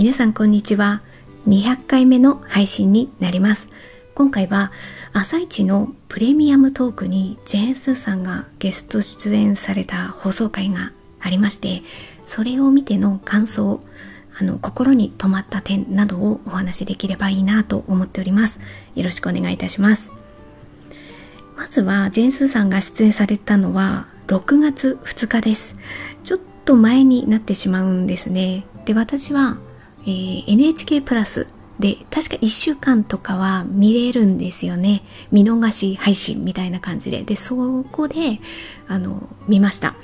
皆さんこんにちは。200回目の配信になります。今回は朝一のプレミアムトークにジェーンスーさんがゲスト出演された放送回がありまして、それを見ての感想、あの心に留まった点などをお話しできればいいなと思っております。よろしくお願いいたします。まずはジェーンスーさんが出演されたのは6月2日です。ちょっと前になってしまうんですね。で、私はえー、NHK プラスで確か1週間とかは見れるんですよね。見逃し配信みたいな感じで。でそこであの見ました。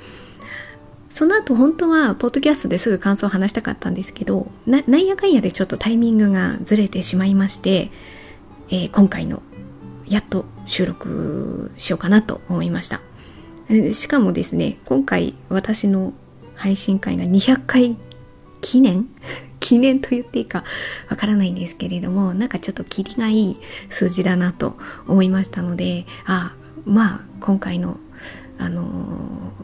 その後本当はポッドキャストですぐ感想を話したかったんですけどなんやかんやでちょっとタイミングがずれてしまいまして、えー、今回のやっと収録しようかなと思いました。しかもですね今回私の配信会が200回記念記念と言っていいかわからないんですけれどもなんかちょっとキリがいい数字だなと思いましたのであまあ今回のあの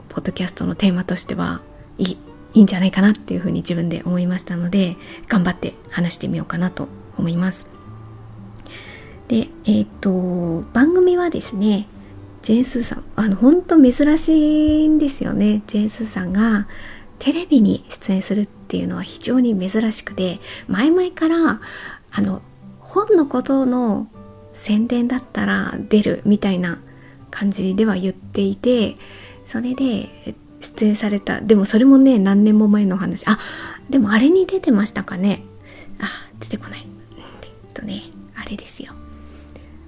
ポッドキャストのテーマとしてはいいいんじゃないかなっていうふうに自分で思いましたので頑張って話してみようかなと思います。でえっ、と番組はですねジェンスーさんあの本当珍しいんですよね。ジェンスーさんがテレビに出演するってっていうのは非常に珍しくて前々からあの本のことの宣伝だったら出るみたいな感じでは言っていてそれで出演された。でもそれもね何年も前の話。あでもあれに出てましたかね。あ出てこない。えっとねあれですよ。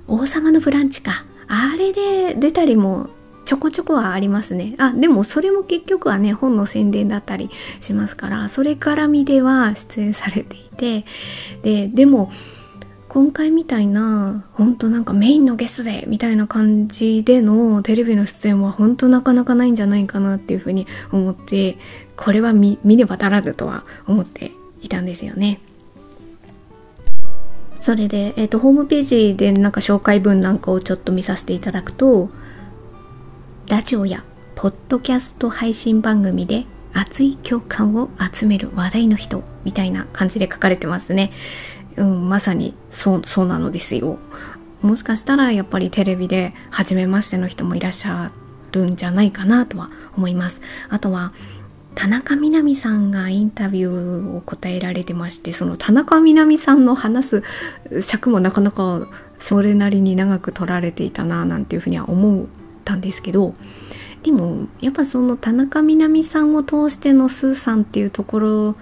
王様のブランチか。あれで出たりもちょこちょこはありますね。あ、でもそれも結局はね、本の宣伝だったりしますから、それから見では出演されていて、で、でも、今回みたいな、本当なんかメインのゲストで、みたいな感じでのテレビの出演は本当なかなかないんじゃないかなっていうふうに思って、これは見見ねばならぬとは思っていたんですよね。それで、えっ、ー、と、ホームページでなんか紹介文なんかをちょっと見させていただくと、ラジオやポッドキャスト配信番組で熱い共感を集める話題の人みたいな感じで書かれてますね。うん、まさにそう、そうなのですよ。もしかしたらやっぱりテレビで初めましての人もいらっしゃるんじゃないかなとは思います。あとは、田中みな実さんがインタビューを答えられてましてその田中みな実さんの話す尺もなかなかそれなりに長く取られていたななんていうふうには思うったんですけどでもやっぱその田中みな実さんを通してのスーさんっていうところ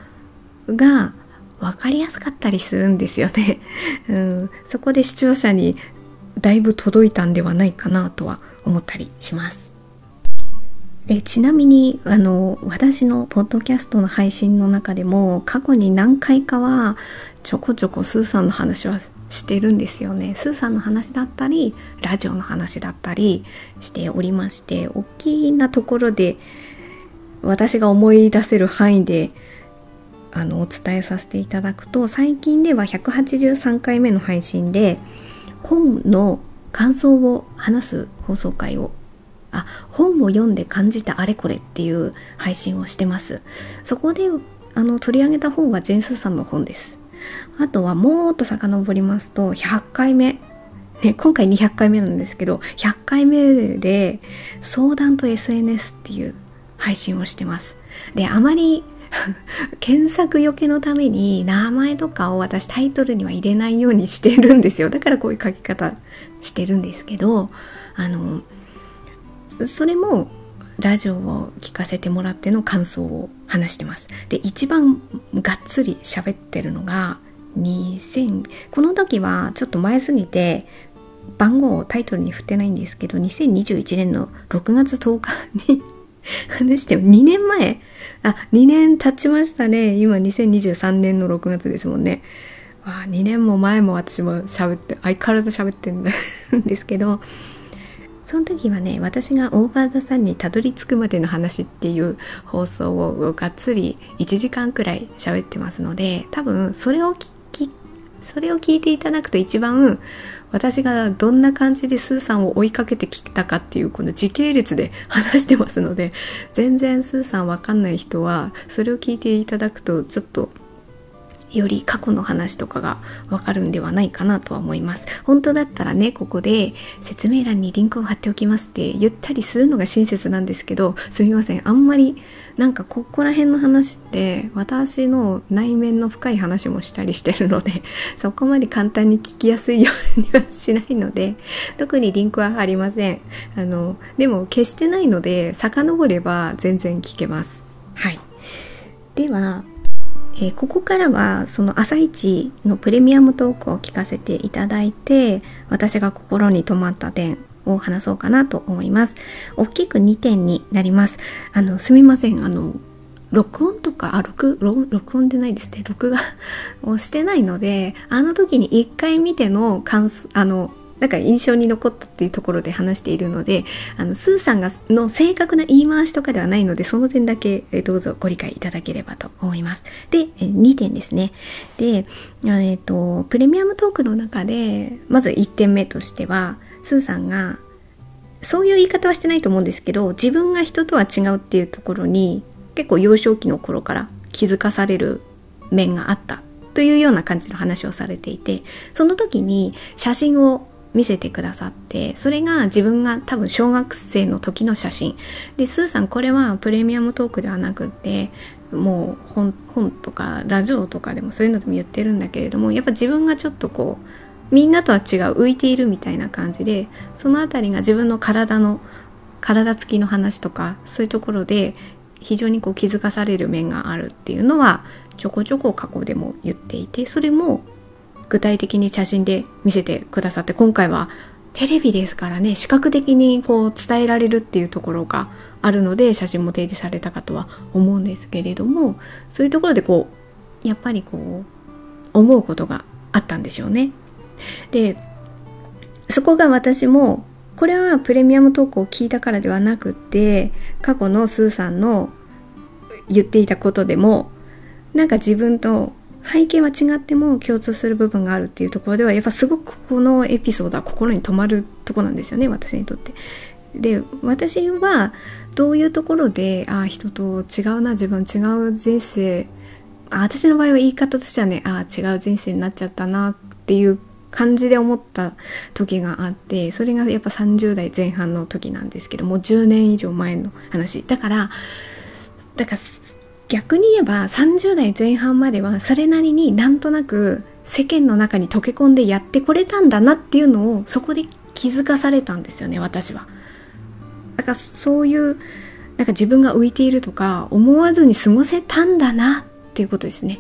が分かりやすかったりするんですよね、うん、そこで視聴者にだいぶ届いたんではないかなとは思ったりします。でちなみにあの私のポッドキャストの配信の中でも過去に何回かはちょこちょこスーさんの話はしてるんですよね。スーさんの話だったりラジオの話だったりしておりまして大きなところで私が思い出せる範囲であのお伝えさせていただくと最近では183回目の配信で本の感想を話す放送回をあ本を読んで感じたあれこれっていう配信をしてます。そこであの取り上げた本はジェンスーさんの本です。あとはもっと遡りますと100回目。ね、今回200回目なんですけど100回目で相談と SNS っていう配信をしてます。であまり 検索よけのために名前とかを私タイトルには入れないようにしてるんですよ。だからこういう書き方してるんですけどあのそれもラジオを聞かせてもらっての感想を話してます。で一番がっつり喋ってるのが2000この時はちょっと前すぎて番号をタイトルに振ってないんですけど2021年の6月10日に話して2年前。あ2年経ちましたね。今2023年の6月ですもんね。わ2年も前も私も喋って相変わらず喋ってるんですけどその時はね私がオーバーザさんにたどり着くまでの話っていう放送をがっつり1時間くらい喋ってますので多分それを聞それを聞いていただくと一番私がどんな感じでスーさんを追いかけてきたかっていうこの時系列で 話してますので全然スーさんわかんない人はそれを聞いていただくとちょっとより過去の話とかがわかるんではないかなとは思います。本当だったらねここで説明欄にリンクを貼っておきますって言ったりするのが親切なんですけどすみません。あんまりなんかここら辺の話って私の内面の深い話もしたりしてるので そこまで簡単に聞きやすいようにはしないので特にリンクは貼りません。あのでも消してないので遡れば全然聞けます。はい。ではえー、ここからはその朝一のプレミアムトークを聞かせていただいて私が心に留まった点を話そうかなと思います。大きく2点になります。あのすみません。あの録音とか、あ、録、録音でないですね。録画をしてないので、あの時に一回見ての感想、あの、なんか印象に残ったっていうところで話しているので、あの、スーさんがの正確な言い回しとかではないので、その点だけどうぞご理解いただければと思います。で、2点ですね。で、えっ、ー、と、プレミアムトークの中で、まず1点目としては、スーさんが、そういう言い方はしてないと思うんですけど、自分が人とは違うっていうところに、結構幼少期の頃から気づかされる面があったというような感じの話をされていて、その時に写真を見せてくださってそれが自分が多分小学生の時の写真。でスーさんこれはプレミアムトークではなくってもう本本とかラジオとかでもそういうのでも言ってるんだけれどもやっぱ自分がちょっとこうみんなとは違う浮いているみたいな感じでその辺りが自分の体の体つきの話とかそういうところで非常にこう気づかされる面があるっていうのはちょこちょこ過去でも言っていてそれも具体的に写真で見せてくださって今回はテレビですからね視覚的にこう伝えられるっていうところがあるので写真も提示されたかとは思うんですけれどもそういうところでこうやっぱりこう思うことがあったんでしょうね。でそこが私もこれはプレミアムトークを聞いたからではなくって過去のスーさんの言っていたことでもなんか自分と背景は違っても共通する部分があるっていうところではやっぱすごくこのエピソードは心に留まるとこなんですよね私にとって。で私はどういうところでああ人と違うな自分違う人生私の場合は言い方としてはねああ違う人生になっちゃったなっていう感じで思った時があってそれがやっぱ30代前半の時なんですけどもう10年以上前の話だからだから逆に言えば30代前半まではそれなりになんとなく世間の中に溶け込んでやってこれたんだなっていうのをそこで気づかされたんですよね私は。だからそういうなんか自分が浮いているとか思わずに過ごせたんだなっていうことですね。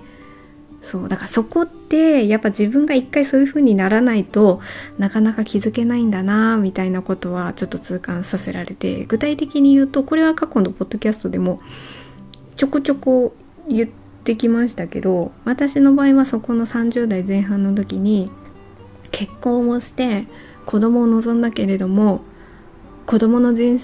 そうだからそこってやっぱ自分が一回そういう風にならないとなかなか気づけないんだなみたいなことはちょっと痛感させられて具体的に言うとこれは過去のポッドキャストでもちょこちょこ言ってきましたけど私の場合はそこの30代前半の時に結婚をして子供を望んだけれども子供の人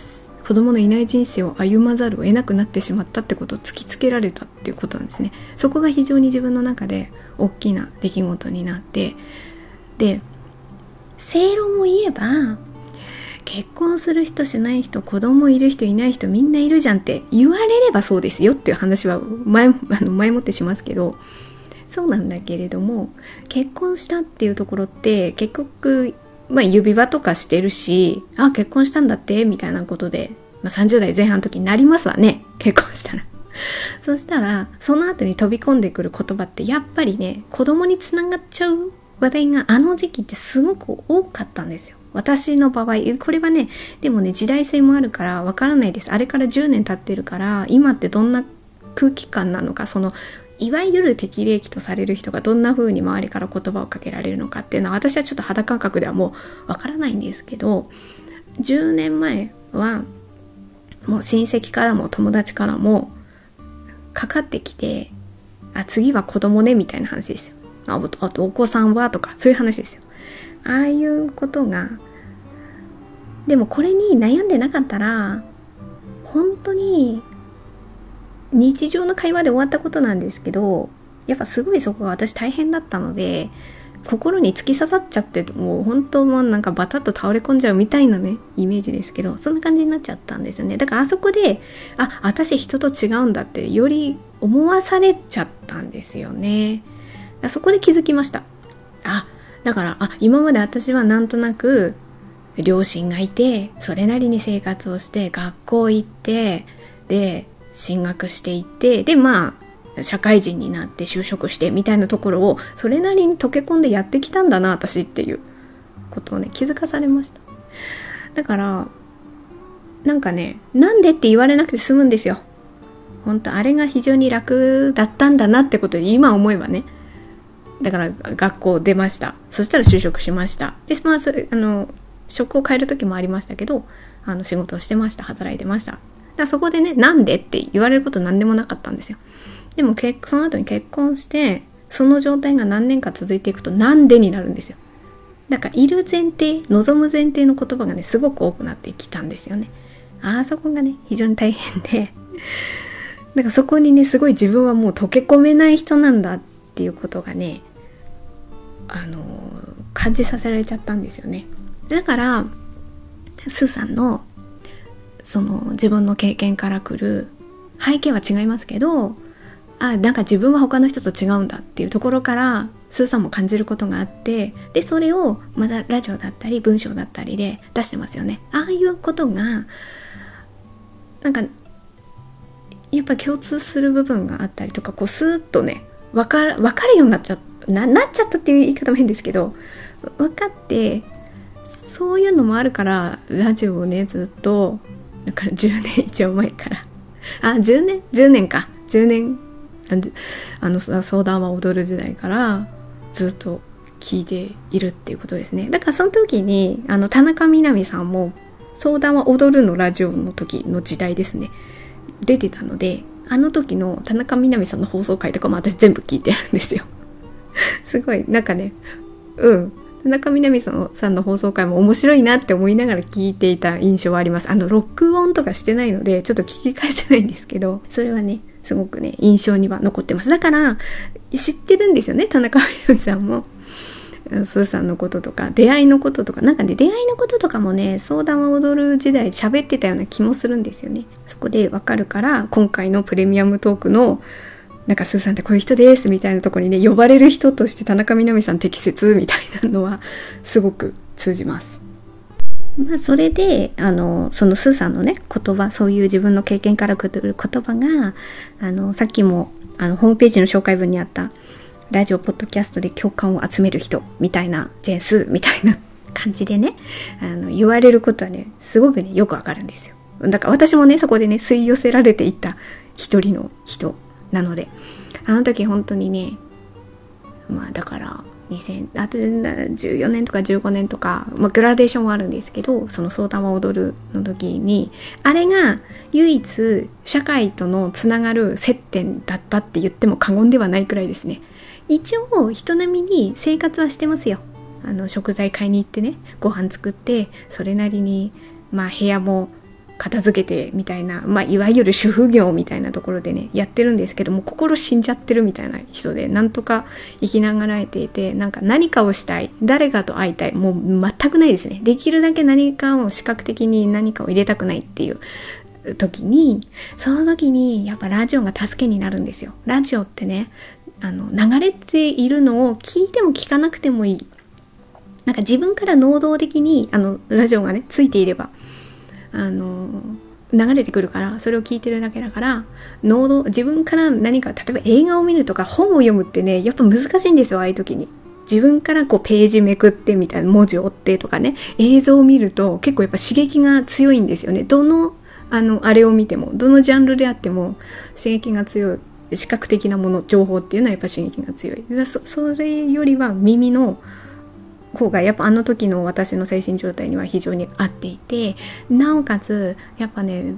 子供のいない人生を歩まざるを得なくなってしまったってことを突きつけられたっていうことなんですね。そこが非常に自分の中で大きな出来事になってで正論を言えば結婚する人しない人子供いる人いない人みんないるじゃんって言われればそうですよっていう話は前あの前もってしますけどそうなんだけれども結婚したっていうところって結局、まあ、指輪とかしてるしあ結婚したんだってみたいなことで、まあ、30代前半の時になりますわね結婚したら。そしたらその後に飛び込んでくる言葉ってやっぱりね子供につながっちゃう話題があの時期ってすごく多かったんですよ。私の場合、これはね、でもね、時代性もあるからわからないです。あれから10年経ってるから、今ってどんな空気感なのか、その、いわゆる適齢期とされる人がどんな風に周りから言葉をかけられるのかっていうのは、私はちょっと肌感覚ではもうわからないんですけど、10年前は、もう親戚からも友達からも、かかってきて、あ、次は子供ね、みたいな話ですよ。あと、お子さんはとか、そういう話ですよ。ああいうことがでもこれに悩んでなかったら本当に日常の会話で終わったことなんですけどやっぱすごいそこが私大変だったので心に突き刺さっちゃってもう本当もなんかバタッと倒れ込んじゃうみたいなねイメージですけどそんな感じになっちゃったんですよね。だからあそこであ私人と違うんだってより思わされちゃったんですよね。そこで気づきました。あだからあ今まで私はなんとなく両親がいてそれなりに生活をして学校行ってで進学していってでまあ社会人になって就職してみたいなところをそれなりに溶け込んでやってきたんだな私っていうことをね気づかされました。だからなんかねなんでって言われなくて済むんですよ。本当あれが非常に楽だったんだなってことで今思えばね。だから学校出ました。そしたら就職しました。でまあそれあの職を変える時もありましたけどあの仕事をしてました。働いてました。だそこでねなんでって言われること何でもなかったんですよ。でも結その後に結婚してその状態が何年か続いていくとなんでになるんですよ。だからいる前提望む前提の言葉がねすごく多くなってきたんですよね。あそこがね非常に大変で。だからそこにねすごい自分はもう溶け込めない人なんだっていうことがねあの感じさせられちゃったんですよね。だからスーさんのその自分の経験からくる背景は違いますけどあなんか自分は他の人と違うんだっていうところからスーさんも感じることがあってでそれをまだラジオだったり文章だったりで出してますよね。ああいうことがなんかやっぱ共通する部分があったりとかこうスーッとね分かる分かるようになっちゃっななっちゃったっていう言い方も変ですけど分かってそういうのもあるからラジオをねずっとだから10年以上前から。あ10年？10年か。10年？あの相談は踊る時代からずっと聞いているっていうことですね。だからその時にあの田中みな実さんも相談は踊るのラジオの時の時代ですね。出てたのであの時の田中みな実さんの放送回とかも私全部聞いてるんですよ。すごいなんかねうん。田中みな実さんの放送回も面白いなって思いながら聞いていた印象はあります。あの録音とかしてないのでちょっと聞き返せないんですけどそれはねすごくね印象には残ってます。だから知ってるんですよね田中みな実さんも。スーさんのこととか出会いのこととか。なんかね出会いのこととかもね相談は踊る時代喋ってたような気もするんですよね。そこでわかるから今回のプレミアムトークのなんかスーさんってこういう人ですみたいなとこにね呼ばれる人として田中みな実さん適切みたいなのは すごく通じます。まあそれであのそのスーさんのね言葉そういう自分の経験からくる言葉があのさっきもあのホームページの紹介文にあったラジオポッドキャストで共感を集める人みたいなジェンスみたいな感じでねあの言われることはねすごくねよくわかるんですよ。だから私もねそこでね吸い寄せられていった一人の人。なのであの時本当にねまあだから2000あと14年とか15年とか、まあ、グラデーションはあるんですけどその「相談は踊る」の時にあれが唯一社会とのつながる接点だったって言っても過言ではないくらいですね。一応人並みに生活はしてますよ。あの食材買いに行ってねご飯作ってそれなりにまあ部屋も片付けてみたいな、まあ、いわゆる主婦業みたいなところでねやってるんですけども心死んじゃってるみたいな人でなんとか生きながらえていてなんか何かをしたい誰かと会いたいもう全くないですね。できるだけ何かを視覚的に何かを入れたくないっていう時にその時にやっぱラジオが助けになるんですよ。ラジオってねあの流れているのを聞いても聞かなくてもいい。なんか自分から能動的にあのラジオがねついていればあの流れてくるからそれを聞いてるだけだから能動自分から何か例えば映画を見るとか本を読むってねやっぱ難しいんですよああいう時に。自分からこうページめくってみたいな文字を追ってとかね。映像を見ると結構やっぱ刺激が強いんですよね。どのあのあれを見てもどのジャンルであっても刺激が強い。視覚的なもの情報っていうのはやっぱ刺激が強い。そそれよりは耳の方がやっぱあの時の私の精神状態には非常に合っていてなおかつやっぱね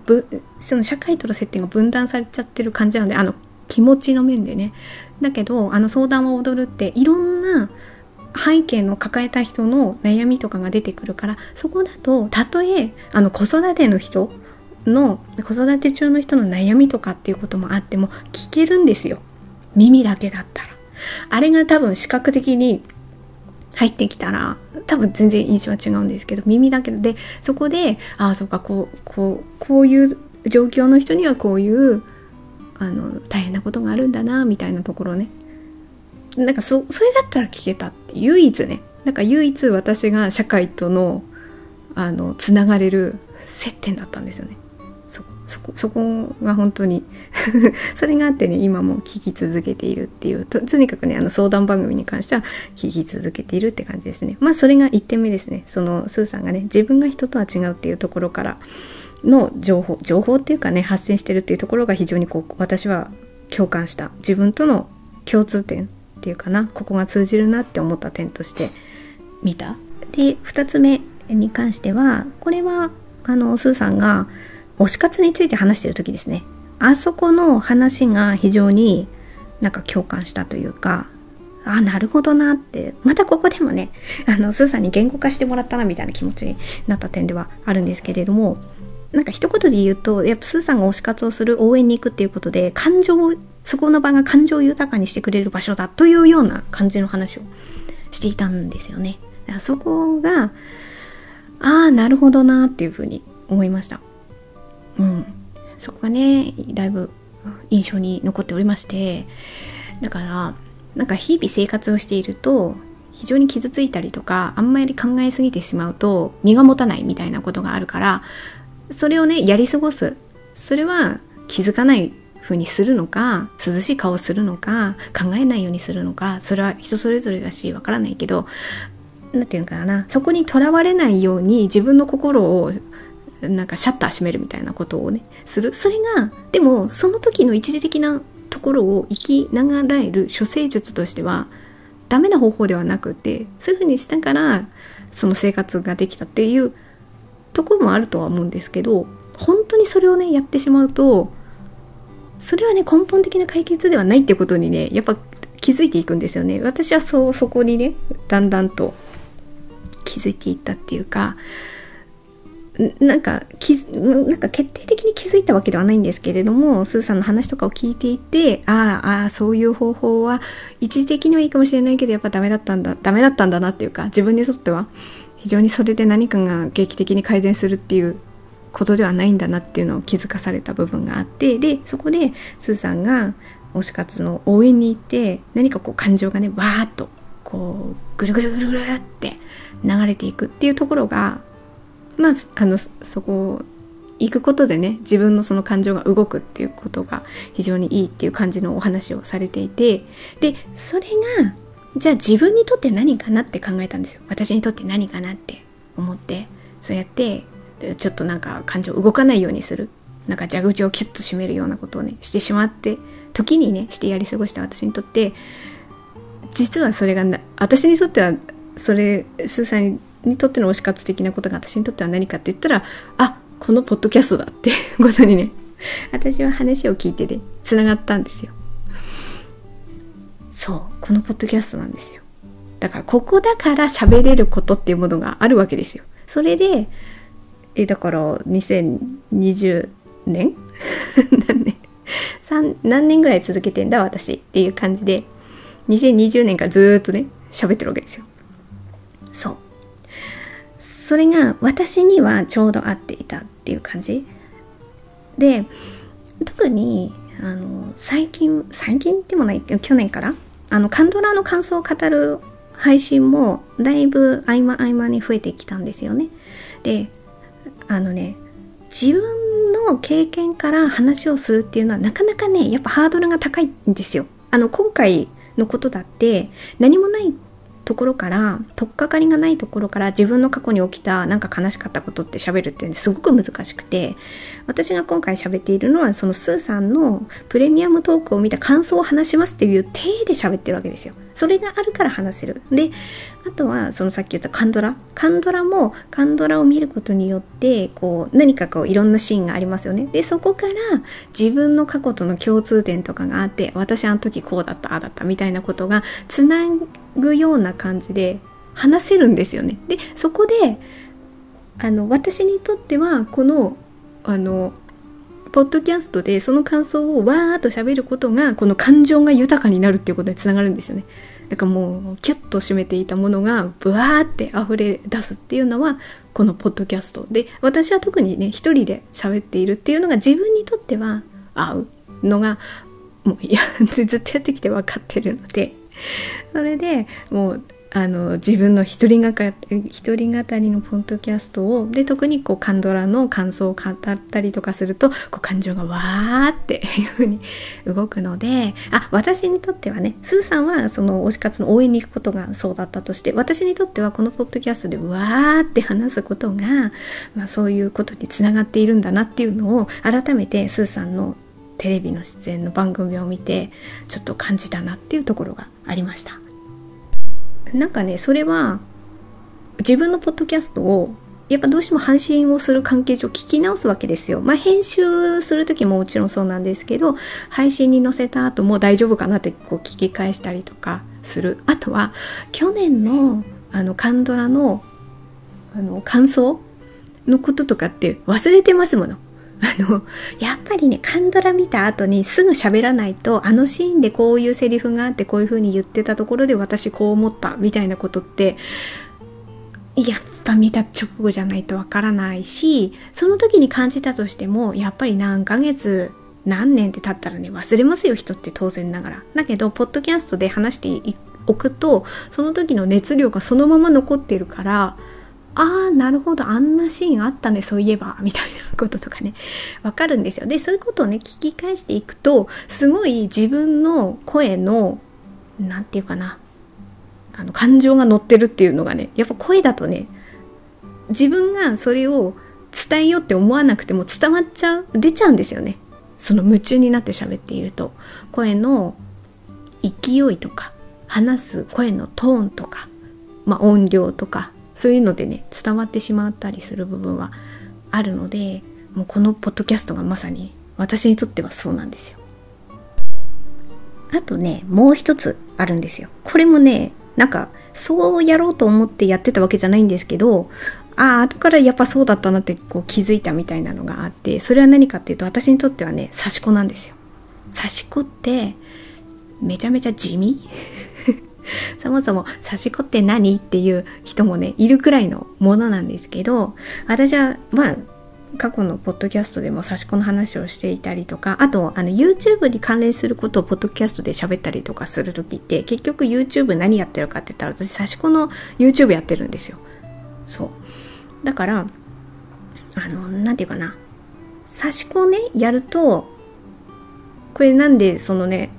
その社会との接点が分断されちゃってる感じなのであの気持ちの面でね。だけどあの相談を踊るっていろんな背景の抱えた人の悩みとかが出てくるからそこだとたとえあの子育ての人の子育て中の人の悩みとかっていうこともあっても聞けるんですよ。耳だけだったら。あれが多分視覚的に入ってきたら多分全然印象は違うんですけど耳だけでそこでああそうかこうこうこういう状況の人にはこういうあの大変なことがあるんだなみたいなところね。なんかそそれだったら聞けたって唯一ね。なんか唯一私が社会とのあのつながれる接点だったんですよね。そこそこが本当に それがあってね今も聞き続けているっていうととにかくねあの相談番組に関しては聞き続けているって感じですね。まあそれが1点目ですね。そのスーさんがね自分が人とは違うっていうところからの情報情報っていうかね発信してるっていうところが非常にこう私は共感した。自分との共通点っていうかなここが通じるなって思った点として見た。で2つ目に関してはこれはあのスーさんが推し活について話してる時ですねあそこの話が非常になんか共感したというかあなるほどなってまたここでもねあのスーさんに言語化してもらったなみたいな気持ちになった点ではあるんですけれどもなんか一言で言うとやっぱスーさんが推し活をする応援に行くっていうことで感情そこの場が感情を豊かにしてくれる場所だというような感じの話をしていたんですよね。だからそこがああなるほどなっていうふうに思いました。うん、そこがねだいぶ印象に残っておりましてだからなんか日々生活をしていると非常に傷ついたりとかあんまり考えすぎてしまうと身が持たないみたいなことがあるからそれをねやり過ごす。それは気づかない風にするのか涼しい顔をするのか考えないようにするのかそれは人それぞれだしわからないけど何て言うのかなそこにとらわれないように自分の心をなんかシャッター閉めるみたいなことをねする。それがでもその時の一時的なところを生きながらえる処世術としてはダメな方法ではなくてそういうふうにしたからその生活ができたっていうところもあるとは思うんですけど本当にそれをねやってしまうとそれはね根本的な解決ではないってことにねやっぱ気づいていくんですよね。私はそうそこにねだんだんと気づいていったっていうかなんかきなんか決定的に気づいたわけではないんですけれどもスーさんの話とかを聞いていてああああそういう方法は一時的にはいいかもしれないけどやっぱダメだったんだダメだったんだなっていうか自分にとっては非常にそれで何かが劇的に改善するっていうことではないんだなっていうのを気づかされた部分があってでそこでスーさんが推し活の応援に行って何かこう感情がねわーっとこうぐるぐるぐるぐるって流れていくっていうところがまああのそこ行くことでね自分のその感情が動くっていうことが非常にいいっていう感じのお話をされていてでそれがじゃあ自分にとって何かなって考えたんですよ。私にとって何かなって思ってそうやってちょっとなんか感情動かないようにする。なんか蛇口をキュッと締めるようなことをねしてしまって時にねしてやり過ごした私にとって実はそれが私にとってはそれスーさんにとっての推し活的なことが私にとっては何かって言ったらあこのポッドキャストだって ことにね。私は話を聞いてで、ね、つながったんですよ。そうこのポッドキャストなんですよ。だからここだから喋れることっていうものがあるわけですよ。それでえだから2020年 何年？何年ぐらい続けてんだ私っていう感じで2020年からずっとね喋ってるわけですよ。そう。それが私にはちょうど合っていたっていう感じ。で特にあの最近最近でもない去年からあのカンドラの感想を語る配信もだいぶ合間合間に増えてきたんですよね。であのね自分の経験から話をするっていうのはなかなかねやっぱハードルが高いんですよ。あの今回のことだって何もないところから取っかかりがないところから自分の過去に起きたなんか悲しかったことって喋るってすごく難しくて私が今回喋っているのはそのスーさんのプレミアムトークを見た感想を話しますっていう体で喋ってるわけですよ。それがあるから話せる。であとはそのさっき言ったカンドラカンドラもカンドラを見ることによってこう何かこういろんなシーンがありますよね。でそこから自分の過去との共通点とかがあって私あの時こうだったああだったみたいなことがつなぐような感じで話せるんですよね。でそこであの私にとってはこのあのポッドキャストでその感想をわーっと喋ることがこの感情が豊かになるっていうことにつながるんですよね。なんかもうキュッと締めていたものがブワーって溢れ出すっていうのはこのポッドキャストで。私は特にね一人で喋っているっていうのが自分にとっては合うのがもういや ずっとやってきて分かってるので。それでもうあの自分の一人がか一人語りのポッドキャストをで特にこうカンドラの感想を語ったりとかするとこう感情がわーっていう風に動くのであ私にとってはねスーさんはその推し活の応援に行くことがそうだったとして私にとってはこのポッドキャストでわーって話すことが、まあ、そういうことにつながっているんだなっていうのを改めてスーさんのテレビの出演の番組を見てちょっと感じたなっていうところがありました。なんかねそれは自分のポッドキャストをやっぱどうしても配信をする関係上聞き直すわけですよ。まあ編集する時ももちろんそうなんですけど配信に載せた後も大丈夫かなってこう聞き返したりとかする。あとは去年のあのカンドラのあの感想のこととかって忘れてますもの。あの、やっぱりね、カンドラ見た後にすぐ喋らないと、あのシーンでこういうセリフがあって、こういう風に言ってたところで私こう思ったみたいなことって、やっぱ見た直後じゃないとわからないし、その時に感じたとしても、やっぱり何ヶ月、何年って経ったらね、忘れますよ、人って当然ながら。だけど、ポッドキャストで話しておくと、その時の熱量がそのまま残ってるから、ああ、なるほど、あんなシーンあったね、そういえば、みたいなこととかね、わかるんですよ。で、そういうことをね、聞き返していくと、すごい自分の声の、なんていうかな、あの、感情が乗ってるっていうのがね、やっぱ声だとね、自分がそれを伝えようって思わなくても伝わっちゃう、出ちゃうんですよね。その夢中になって喋っていると。声の勢いとか、話す声のトーンとか、まあ音量とか、そういうのでね伝わってしまったりする部分はあるのでもうこのポッドキャストがまさに私にとってはそうなんですよ。あとねもう一つあるんですよ。これもねなんかそうやろうと思ってやってたわけじゃないんですけどああ後からやっぱそうだったなってこう気づいたみたいなのがあってそれは何かっていうと私にとってはね刺し子なんですよ。刺し子ってめちゃめちゃ地味？そもそも刺し子って何っていう人もねいるくらいのものなんですけど私はまあ過去のポッドキャストでも刺し子の話をしていたりとかあとあの YouTube に関連することをポッドキャストで喋ったりとかする時って結局 YouTube 何やってるかって言ったら私刺し子の YouTube やってるんですよ。そう。だからあの何て言うかな。刺し子ねやるとこれなんでそのね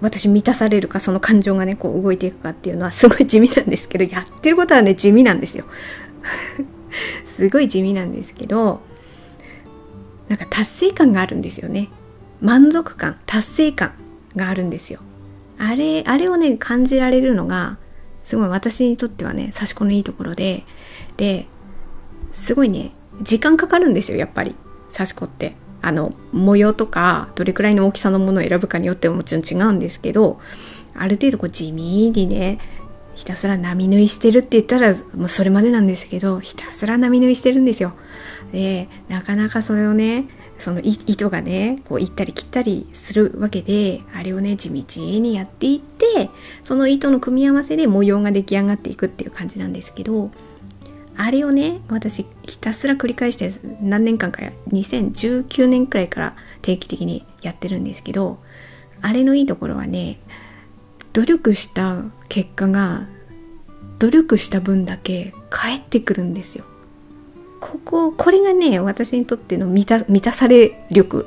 私満たされるかその感情がねこう動いていくかっていうのはすごい地味なんですけど やってることはね地味なんですよ。すごい地味なんですけどなんか達成感があるんですよね。満足感達成感があるんですよ。あれあれをね感じられるのがすごい私にとってはね差し子のいいところでですごいね時間かかるんですよやっぱり差し子って。あの模様とかどれくらいの大きさのものを選ぶかによってももちろん違うんですけどある程度こう地味にねひたすら波縫いしてるって言ったらもうそれまでなんですけどひたすら波縫いしてるんですよ。でなかなかそれをねその糸がねこう行ったり切ったりするわけであれをね地道にやっていってその糸の組み合わせで模様が出来上がっていくっていう感じなんですけどあれをね私ひたすら繰り返して何年間か2019年くらいから定期的にやってるんですけどあれのいいところはね努力した結果が努力した分だけ返ってくるんですよ。こここれがね私にとっての満た満たされ力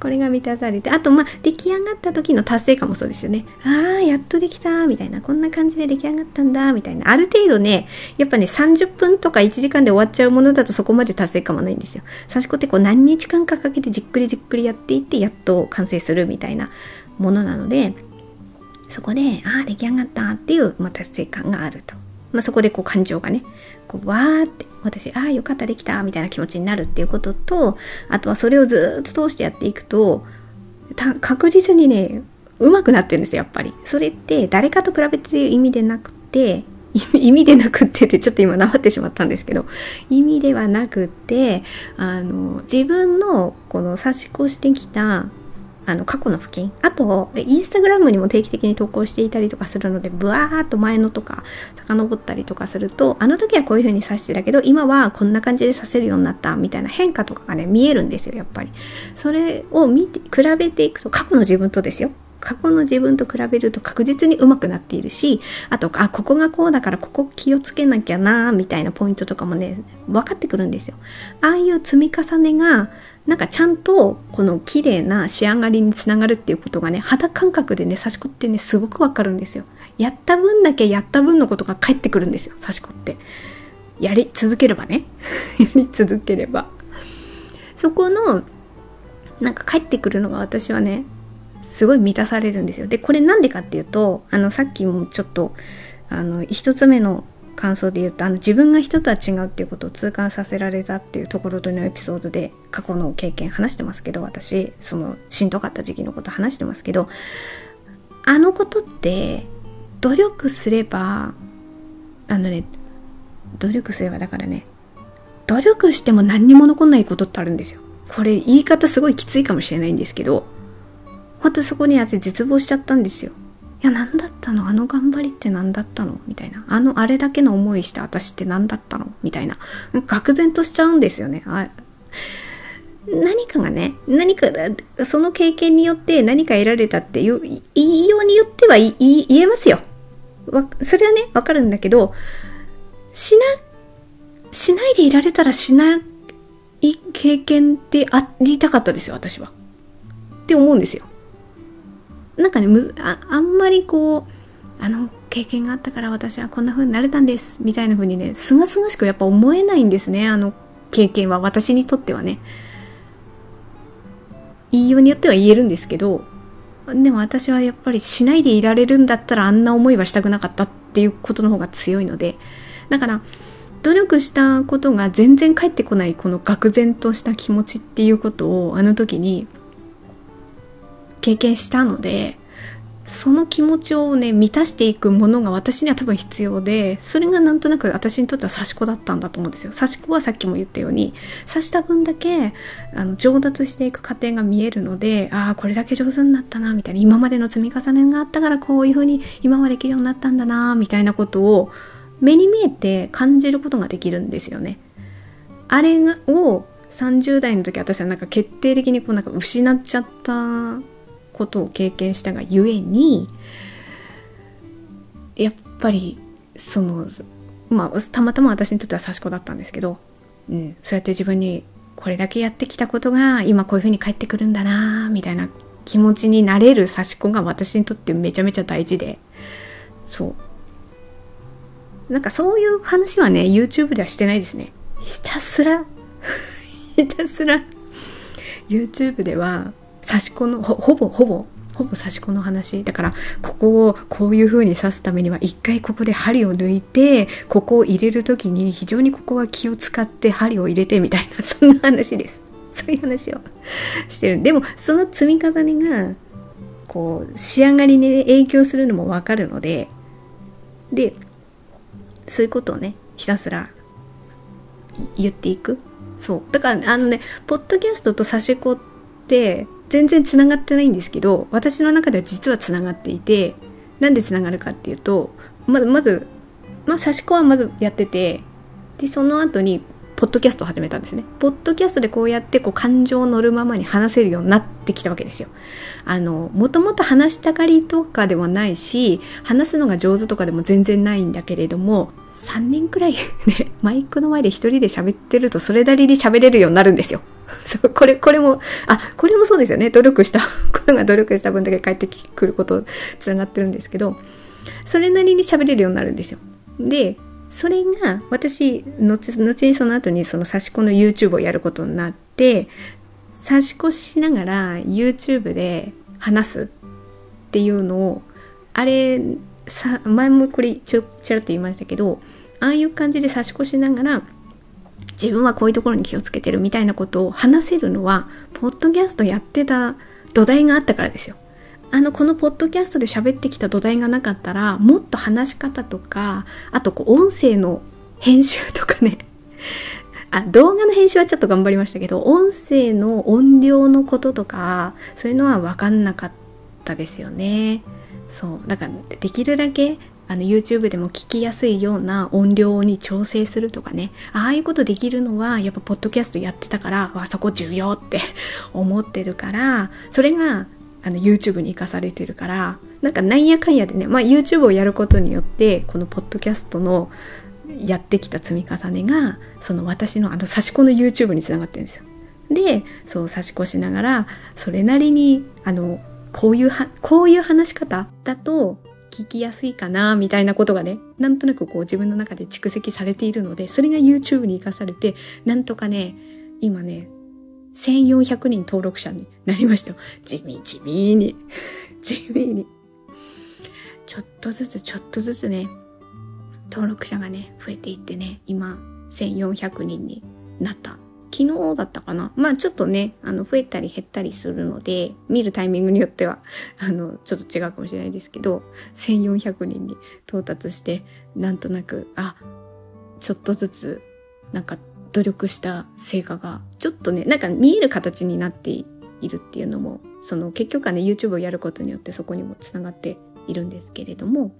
これが満たされて、あと、まあ、出来上がった時の達成感もそうですよね。ああ、やっとできた、みたいな。こんな感じで出来上がったんだ、みたいな。ある程度ね、やっぱね、30分とか1時間で終わっちゃうものだとそこまで達成感もないんですよ。刺し子ってこう何日間かかけてじっくりじっくりやっていって、やっと完成するみたいなものなので、そこで、ああ、出来上がったっていう、まあ、達成感があると。まあ、そこでこう感情がね、こうわーって私ああよかったできたみたいな気持ちになるっていうこととあとはそれをずっと通してやっていくと確実にねうまくなってるんですよやっぱり。それって誰かと比べてる意味でなくて 意味でなくってってちょっと今なまってしまったんですけど意味ではなくってあの自分のこの差し越してきたあの過去の付近あとインスタグラムにも定期的に投稿していたりとかするのでブワーっと前のとか遡ったりとかするとあの時はこういう風に刺してたけど今はこんな感じで刺せるようになったみたいな変化とかがね見えるんですよやっぱり。それを見て比べていくと過去の自分とですよ。過去の自分と比べると確実に上手くなっているしあとあここがこうだからここ気をつけなきゃなみたいなポイントとかもね分かってくるんですよ。ああいう積み重ねがなんかちゃんとこの綺麗な仕上がりにつながるっていうことがね肌感覚でね差し子ってねすごくわかるんですよ。やった分だけやった分のことが返ってくるんですよ差し子って。やり続ければね。やり続ければ。そこのなんか帰ってくるのが私はねすごい満たされるんですよ。でこれなんでかっていうとあのさっきもちょっとあの一つ目の感想で言うとあの自分が人とは違うっていうことを痛感させられたっていうところでのエピソードで過去の経験話してますけど私そのしんどかった時期のこと話してますけどあのことって努力すればあのね努力すればだからね努力しても何にも残んないことってあるんですよ。これ言い方すごいきついかもしれないんですけどほんとそこに私絶望しちゃったんですよ。いや何だったの？あの頑張りって何だったの？みたいな。あのあれだけの思いした私って何だったの？みたいな。愕然としちゃうんですよね。あ何かがね何かその経験によって何か得られたっていう言いようによっては言えますよ。それはねわかるんだけどしなしないでいられたらしない経験ってありたかったですよ私は。って思うんですよ。なんかねむああんまりこうあの経験があったから私はこんな風になれたんですみたいな風にねすがすがしくやっぱ思えないんですねあの経験は私にとってはね。言いようによっては言えるんですけどでも私はやっぱりしないでいられるんだったらあんな思いはしたくなかったっていうことの方が強いのでだから努力したことが全然返ってこないこの愕然とした気持ちっていうことをあの時に経験したのでその気持ちをね満たしていくものが私には多分必要でそれがなんとなく私にとっては刺し子だったんだと思うんですよ。刺し子はさっきも言ったように刺した分だけあの上達していく過程が見えるのでああこれだけ上手になったなみたいな今までの積み重ねがあったからこういう風に今はできるようになったんだなみたいなことを目に見えて感じることができるんですよね。あれを30代の時私はなんか決定的にこうなんか失っちゃったことを経験したがゆえにやっぱりそのまあたまたま私にとっては刺し子だったんですけど、うん、そうやって自分にこれだけやってきたことが今こういう風に返ってくるんだなみたいな気持ちになれる刺し子が私にとってめちゃめちゃ大事でそう。なんかそういう話はね YouTube ではしてないですね。ひたすら ひたすら。YouTube では刺し子のほぼほぼほぼ刺し子の話。だからここをこういう風に刺すためには一回ここで針を抜いてここを入れる時に非常にここは気を使って針を入れてみたいな そんな話です。そういう話をしてる。でもその積み重ねがこう仕上がりに影響するのもわかるのででそういうことをねひたすら言っていく。そう。だからあのねポッドキャストと刺し子って全然つながってないんですけど私の中では実はつながっていてなんでつながるかっていうとまずまずまあ刺し子はまずやっててでその後にポッドキャストを始めたんですね。ポッドキャストでこうやってこう感情を乗るままに話せるようになってきたわけですよ。あの、もともと話したがりとかではないし、話すのが上手とかでも全然ないんだけれども、3年くらいね、マイクの前で一人で喋ってるとそれなりに喋れるようになるんですよ。そう、これ、これも、あ、これもそうですよね。努力した、ことが努力した分だけ返ってくることつながってるんですけど、それなりに喋れるようになるんですよ。で、それが私後後にその後にその刺し子の YouTube をやることになって刺し子しながら YouTube で話すっていうのをあれさ前もこれちょちらっと言いましたけどああいう感じで差し越しながら自分はこういうところに気をつけてるみたいなことを話せるのはポッドキャストやってた土台があったからですよ。あのこのポッドキャストで喋ってきた土台がなかったらもっと話し方とかあとこう音声の編集とかね あ動画の編集はちょっと頑張りましたけど音声の音量のこととかそういうのは分かんなかったですよねそうだからできるだけあの YouTube でも聞きやすいような音量に調整するとかねああいうことできるのはやっぱポッドキャストやってたからあそこ重要って 思ってるからそれがあの YouTube に生かされてるからなんかなんやかんやでね、まあ、YouTube をやることによってこのポッドキャストのやってきた積み重ねがその私のあの差し子の YouTube につながってるんですよ。でそう差し越しながらそれなりにあのこういうはこういう話し方だと聞きやすいかなみたいなことがねなんとなくこう自分の中で蓄積されているのでそれが YouTube に生かされてなんとかね今ね1400人登録者になりましたよ。地味地味に。地味に。ちょっとずつちょっとずつね登録者がね増えていってね今1400人になった。昨日だったかな？まあちょっとね、あの、増えたり減ったりするので、見るタイミングによっては、あの、ちょっと違うかもしれないですけど、1400人に到達して、なんとなく、あ、ちょっとずつ、なんか努力した成果が、ちょっとね、なんか見える形になっているっていうのも、その結局はね、YouTube をやることによってそこにもつながっているんですけれども、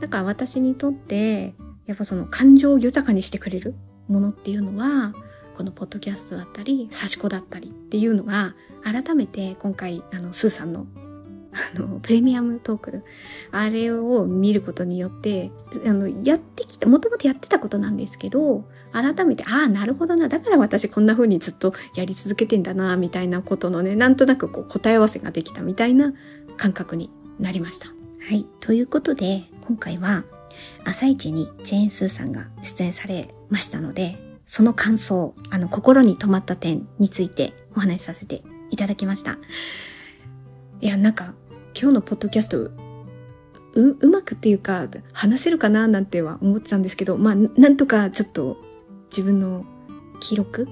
だから私にとって、やっぱその感情を豊かにしてくれるものっていうのは、このポッドキャストだったり、差し子だったりっていうのが、改めて今回、あの、スーさんの、あの、プレミアムトーク、あれを見ることによって、あの、やってきた、もともとやってたことなんですけど、改めて、ああ、なるほどな、だから私こんな風にずっとやり続けてんだな、みたいなことのね、なんとなくこう答え合わせができたみたいな感覚になりました。はい。ということで、今回は、朝一にジェーン・スーさんが出演されましたので、その感想、あの、心に留まった点についてお話しさせていただきました。いや、なんか、今日のポッドキャスト、う、うまくっていうか、話せるかななんては思ってたんですけど、まあ、なんとかちょっと自分の記録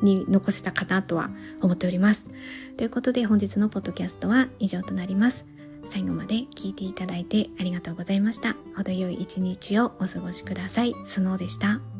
に残せたかなとは思っております。ということで本日のポッドキャストは以上となります。最後まで聞いていただいてありがとうございました。程よい一日をお過ごしください。スノーでした。